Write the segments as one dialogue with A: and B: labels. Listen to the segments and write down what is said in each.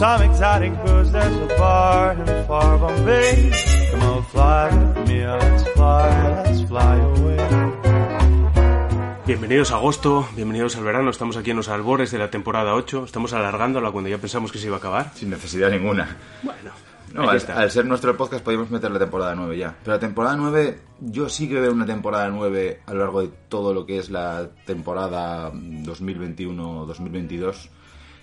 A: some exotic booze. There's a bar in far Bombay. Come on, fly with me, let's fly, let's fly away.
B: Bienvenidos a agosto, bienvenidos al verano, estamos aquí en los albores de la temporada 8, estamos alargándola cuando ya pensamos que se iba a acabar.
C: Sin necesidad ninguna.
B: Bueno,
C: No, al,
B: está.
C: al ser nuestro podcast podríamos meter la temporada 9 ya. Pero la temporada 9, yo sí que veo una temporada 9 a lo largo de todo lo que es la temporada 2021-2022.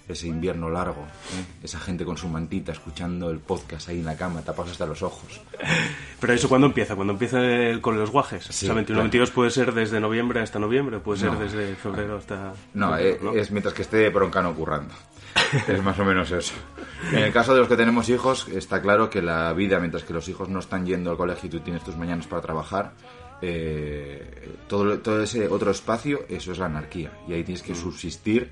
C: Ese invierno largo, ¿eh? esa gente con su mantita escuchando el podcast ahí en la cama, tapados hasta los ojos.
B: Pero eso cuando empieza, cuando empieza el- con los guajes.
C: Sí,
B: o sea, 21-22 puede ser desde noviembre hasta noviembre, puede ser
C: No.
B: desde febrero hasta...
C: No,
B: febrero,
C: eh, es mientras que esté broncano currando. Es más o menos eso. En el caso de los que tenemos hijos, está claro que la vida, mientras que los hijos no están yendo al colegio y tú tienes tus mañanas para trabajar, eh, todo, todo ese otro espacio, eso es la anarquía. Y ahí tienes que subsistir,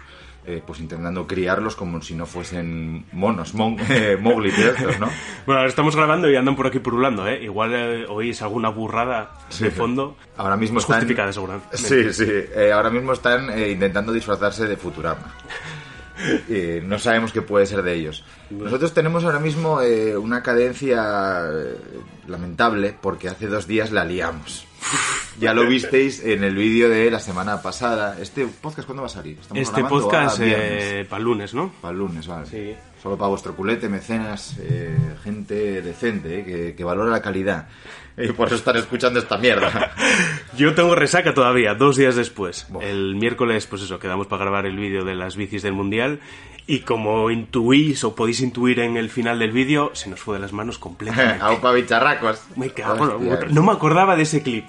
C: eh, pues intentando criarlos como si no fuesen monos, mon, eh, Mowgli de estos, ¿no?
B: Bueno, ahora estamos grabando y andan por aquí purulando, ¿eh? Igual eh, oís alguna burrada de fondo.
C: Ahora mismo
B: Es
C: están...
B: justificada, seguramente.
C: Sí, sí. Eh, ahora mismo están eh, intentando disfrazarse de Futurama. Y no sabemos qué puede ser de ellos. Nosotros tenemos ahora mismo eh, una cadencia lamentable porque hace dos días la liamos. Ya lo visteis en el vídeo de la semana pasada. ¿Este podcast cuándo va a salir? ¿Estamos
B: Este podcast eh, para el lunes, ¿no?
C: Para el lunes, vale.
B: Sí.
C: Solo para vuestro culete, mecenas, eh, gente decente, eh, que, que valora la calidad. Y por eso están escuchando esta mierda.
B: Yo tengo resaca todavía, dos días después. El miércoles, pues eso, quedamos para grabar el vídeo de las bicis del Mundial. Y como intuís o podéis intuir en el final del vídeo, se nos fue de las manos completamente.
C: Aupa bicharracos.
B: Me cago
C: Hostia.
B: No me acordaba de ese clip.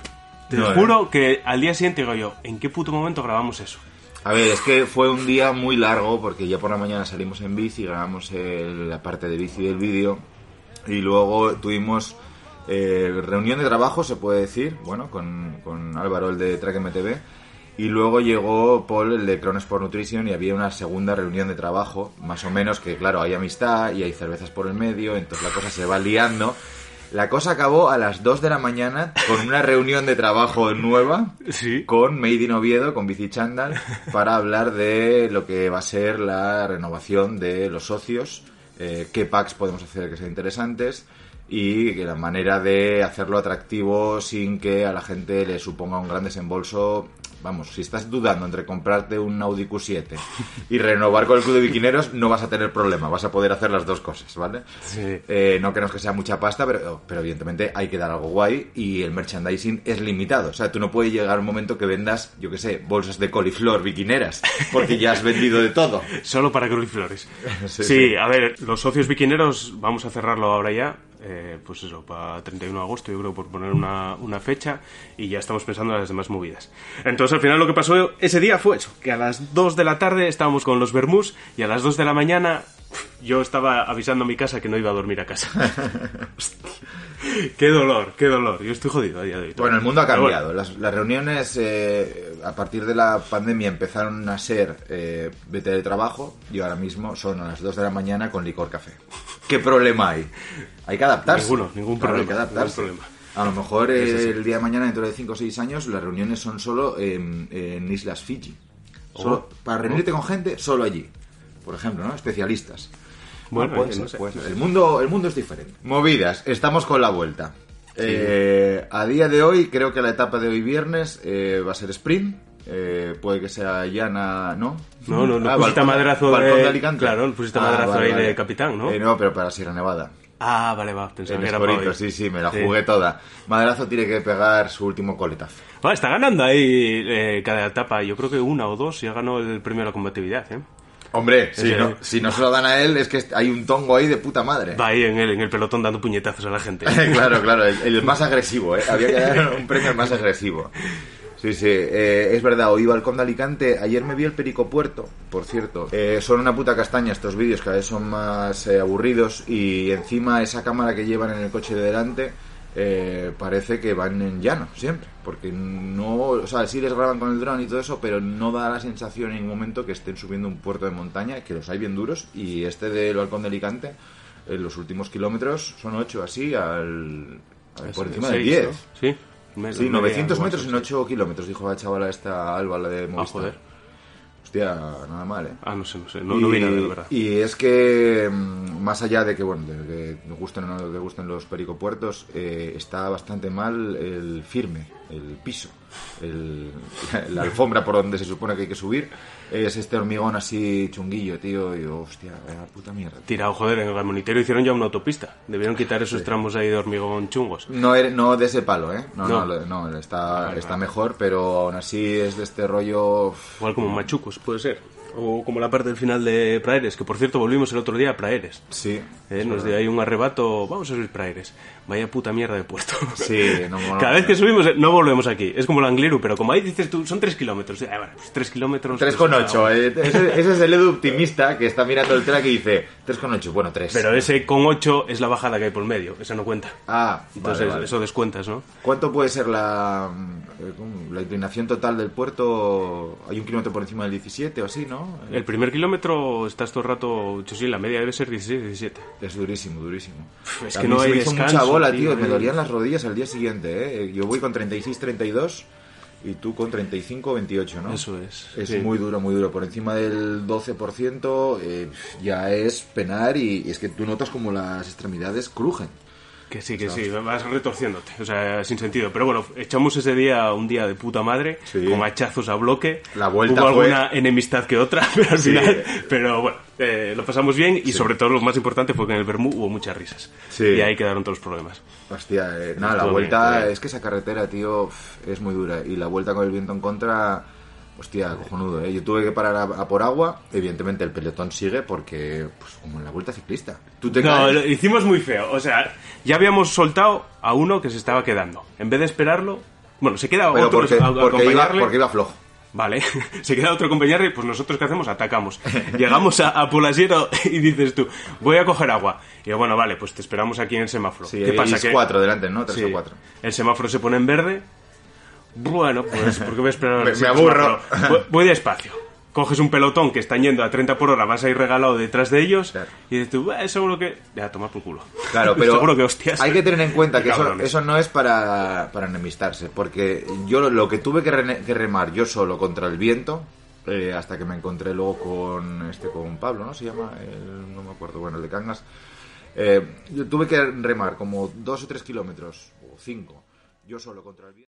B: Te
C: No,
B: juro que al día siguiente digo yo, ¿en qué puto momento grabamos eso?
C: A ver, es que fue un día muy largo porque ya por la mañana salimos en bici, grabamos el- la parte de bici del vídeo y luego tuvimos eh, reunión de trabajo, se puede decir, bueno, con, con Álvaro, el de Track MTV, y luego llegó Paul, el de Cronos Sport Nutrition, y había una segunda reunión de trabajo, más o menos, que claro, hay amistad y hay cervezas por el medio, entonces la cosa se va liando. La cosa acabó a las 2 de la mañana con una reunión de trabajo nueva
B: Sí.
C: con Made in Oviedo, con Bici Chandal, para hablar de lo que va a ser la renovación de los socios, eh, qué packs podemos hacer que sean interesantes y que la manera de hacerlo atractivo sin que a la gente le suponga un gran desembolso. Vamos, si estás dudando entre comprarte un Audi Q7 y renovar con el club de biquineros, no vas a tener problema, vas a poder hacer las dos cosas, ¿vale?
B: Sí.
C: Eh, no queremos que sea mucha pasta, pero, pero evidentemente hay que dar algo guay y el merchandising es limitado. O sea, tú no puedes llegar a un momento que vendas, yo qué sé, bolsas de coliflor, biquineras, porque ya has vendido de todo.
B: Solo para Flores.
C: Sí,
B: Sí,
C: sí.
B: a ver, los socios biquineros, vamos a cerrarlo ahora ya. Eh, pues eso, para 31 de agosto, yo creo, por poner una, una fecha. Y ya estamos pensando en las demás movidas. Entonces, al final, lo que pasó ese día fue eso: que a las 2 de la tarde estábamos con los Bermús y a las 2 de la mañana yo estaba avisando a mi casa que no iba a dormir a casa. Qué dolor, qué dolor. Yo estoy jodido a día de hoy.
C: Bueno, el mundo ha
B: bueno,
C: cambiado. Las, las reuniones eh, a partir de la pandemia empezaron a ser eh, de teletrabajo y ahora mismo son a las 2 de la mañana con licor café. ¿Qué problema hay? Hay que adaptarse.
B: Ninguno, ningún
C: Claro,
B: problema,
C: Hay que adaptarse.
B: ningún problema.
C: A lo mejor eh, el día de mañana, dentro de 5 o 6 años, las reuniones son solo en, en Islas Fiji. Solo,
B: Oh.
C: para reunirte con gente, solo allí. Por ejemplo, ¿no? Especialistas.
B: Bueno, no no
C: ser.
B: sé.
C: El mundo, el mundo es diferente. Movidas, estamos con la vuelta. Eh, a día de hoy, creo que la etapa de hoy viernes eh, va a ser sprint. Eh, puede que sea llana, ¿no?
B: No, no, no
C: Ah,
B: pusiste
C: balcón-
B: madrazo
C: balcón
B: de-
C: Alicante.
B: claro, pusiste madrazo ahí de capitán, ¿no?
C: Eh, no, pero para Sierra Nevada.
B: Ah, vale, va. Pensaba
C: En
B: que era para
C: sí, sí, me la
B: Sí.
C: jugué toda. Madrazo tiene que pegar su último coletazo.
B: Ah, está ganando ahí eh, cada etapa. Yo creo que una o dos ya ganó el premio a la combatividad, ¿eh?
C: Hombre, si no, si no se lo dan a él, es que hay un tongo ahí de puta madre.
B: Va ahí en el, en el pelotón dando puñetazos a la gente.
C: claro, claro, el, el más agresivo, ¿eh? Había que dar un premio al más agresivo. Sí, sí, eh, es verdad, hoy Balcón de Alicante, ayer me vi el Perico Puerto, por cierto. Eh, son una puta castaña estos vídeos, cada vez son más eh, aburridos y encima esa cámara que llevan en el coche de delante eh, parece que van en llano siempre, porque no, o sea, sí les graban con el dron y todo eso, pero no da la sensación en ningún momento que estén subiendo un puerto de montaña, que los hay bien duros, y este del Balcón de Alicante, en los últimos kilómetros son 8 así, al, al- por encima
B: Seis,
C: 10.
B: ¿no? Sí. Me-
C: Sí,
B: media
C: 900
B: igual,
C: metros en 8 kilómetros, dijo la chavala esta Alba, la de
B: Ah,
C: Movistar.
B: joder.
C: Hostia, nada mal, ¿eh?
B: Ah, no sé, no sé. No, no vi nada, la verdad.
C: y es que, mm, más allá de que, bueno, de que me gusten o no te gusten los pericopuertos, eh, está bastante mal el firme, el piso, el- la alfombra por donde se supone que hay que subir. Es este hormigón así chunguillo, tío, y hostia, vaya puta mierda.
B: Tirado, joder, en el Gamonitero hicieron ya una autopista. Debieron quitar esos tramos ahí de hormigón chungos.
C: No, er- no de ese palo, ¿eh? No,
B: No.
C: no, no, está, está mejor, pero aún así es de este rollo...
B: Igual como Machucos, puede ser. O como la parte del final de Praeres, que por cierto volvimos el otro día a Praeres.
C: Sí.
B: Eh, nos dio ahí un arrebato, vamos a subir Praeres. Vaya puta mierda de puerto.
C: Sí, no, no,
B: Cada
C: no.
B: vez que subimos, no volvemos aquí. Es como el Angliru, pero como ahí dices tú, son 3 kilómetros. Eh, bueno, pues 3 kilómetros.
C: 3,8.
B: pues,
C: eh, ese, ese es el Edu optimista que está mirando el track y dice 3,8. Bueno, 3.
B: Pero ese con 8 es la bajada que hay por medio. Esa no cuenta.
C: Ah,
B: Entonces
C: vale, vale.
B: eso descuentas, ¿no?
C: ¿Cuánto puede ser la, eh, la inclinación total del puerto? Hay un kilómetro por encima del 17 o así, ¿no?
B: El primer kilómetro estás todo el rato, yo sí, la media debe ser 16, 17.
C: Es durísimo, durísimo.
B: es
C: A
B: que
C: mí
B: no
C: se
B: hay
C: me hizo
B: descanso,
C: mucha bola,
B: tío,
C: tío. Me dolían las rodillas al día siguiente, ¿eh? Yo voy con 36, 32 y tú con 35, 28, ¿no?
B: Eso es.
C: Es
B: sí.
C: muy duro, muy duro. Por encima del 12% eh, ya es penar y, y es que tú notas como las extremidades crujen.
B: Que sí, que sí, vas retorciéndote, o sea, sin sentido. Pero bueno, echamos ese día un día de puta madre,
C: Sí.
B: con hachazos a bloque.
C: La vuelta
B: Hubo
C: fue-
B: alguna enemistad que otra, pero al
C: Sí.
B: final. Pero bueno, eh, lo pasamos bien y sobre todo lo más importante fue que en el Bermú hubo muchas risas.
C: Sí.
B: Y ahí quedaron todos los problemas.
C: Hostia, eh, nada, la vuelta
B: bien.
C: es que esa carretera, tío, es muy dura. Y la vuelta con el viento en contra, hostia, cojonudo, ¿eh? Yo tuve que parar a, a por agua. Evidentemente el pelotón sigue porque, pues como en la vuelta ciclista. Tú te
B: No,
C: caes.
B: lo hicimos muy feo. O sea, ya habíamos soltado a uno que se estaba quedando. En vez de esperarlo, bueno, se queda
C: pero
B: otro
C: porque,
B: a- a
C: porque, iba,
B: acompañarle.
C: porque iba flojo.
B: Vale, se queda otro compañero y pues nosotros ¿qué hacemos? Atacamos. Llegamos a, a Polasiero y dices tú, voy a coger agua. Y yo, bueno, vale, pues te esperamos aquí en el semáforo.
C: Sí,
B: ¿Qué pasa?
C: es
B: Que-
C: cuatro delante, ¿no? Tres
B: Sí,
C: o cuatro.
B: El semáforo se pone en verde. Bueno, pues ¿por qué voy a esperar?
C: Me- me aburro.
B: Voy, voy despacio. Coges un pelotón que están yendo a 30 por hora, vas a ir regalado detrás de ellos
C: Claro.
B: y dices tú, "Buah, seguro que... Ya, toma por culo.
C: Claro, pero
B: seguro que hostias.
C: hay que tener en cuenta que eso, eso no es para, para enemistarse, porque yo lo, lo que tuve que, remar yo solo contra el viento, eh, hasta que me encontré luego con este con Pablo, ¿no? Se llama, El- no me acuerdo, bueno, el de Cangas. Eh, yo tuve que remar como dos o tres kilómetros, o cinco, yo solo contra el viento.